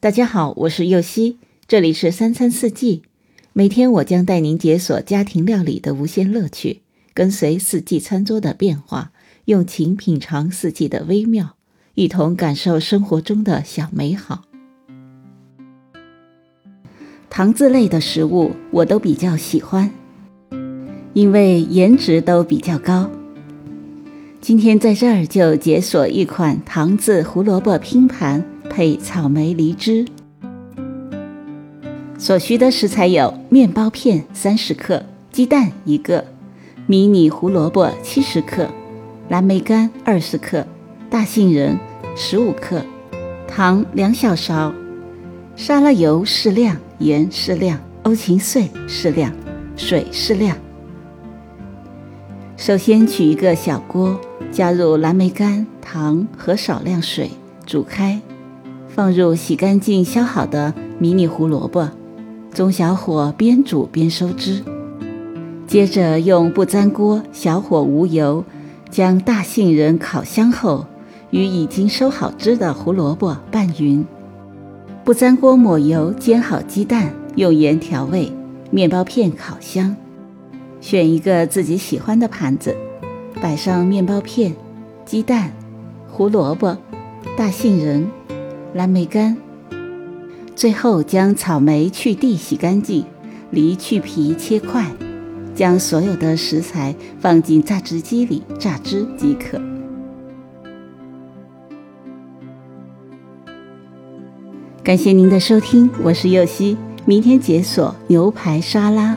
大家好，我是右希，这里是三餐四季。每天我将带您解锁家庭料理的无限乐趣，跟随四季餐桌的变化，用情品尝四季的微妙，一同感受生活中的小美好。糖渍类的食物我都比较喜欢，因为颜值都比较高。今天在这儿就解锁一款糖渍胡萝卜拼盘。配草莓梨汁，所需的食材有面包片三十克、鸡蛋一个、迷你胡萝卜七十克、蓝莓干二十克、大杏仁十五克、糖两小勺、沙拉油适量、盐适量、欧芹碎适量、水适量。首先取一个小锅，加入蓝莓干、糖和少量水，煮开。放入洗干净削好的迷你胡萝卜，中小火边煮边收汁。接着用不粘锅小火无油，将大杏仁烤香后，与已经收好汁的胡萝卜拌匀。不粘锅抹油煎好鸡蛋，用盐调味，面包片烤香。选一个自己喜欢的盘子，摆上面包片、鸡蛋、胡萝卜、大杏仁。蓝莓干，最后将草莓去蒂洗干净，梨去皮切块，将所有的食材放进榨汁机里榨汁即可。感谢您的收听，我是右希，明天解锁牛排沙拉。